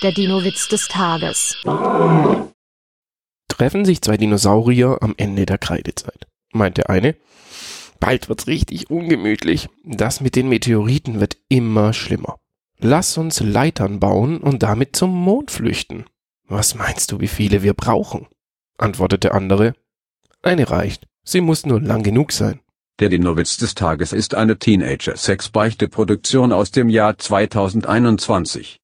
Der Dino-Witz des Tages. Treffen sich zwei Dinosaurier am Ende der Kreidezeit. Meint der eine, bald wird's richtig ungemütlich. Das mit den Meteoriten wird immer schlimmer. Lass uns Leitern bauen und damit zum Mond flüchten. Was meinst du, wie viele wir brauchen? antwortet der andere. Eine reicht. Sie muss nur lang genug sein. Der Dinowitz des Tages ist eine Teenager-Sex-Beichte-Produktion aus dem Jahr 2021.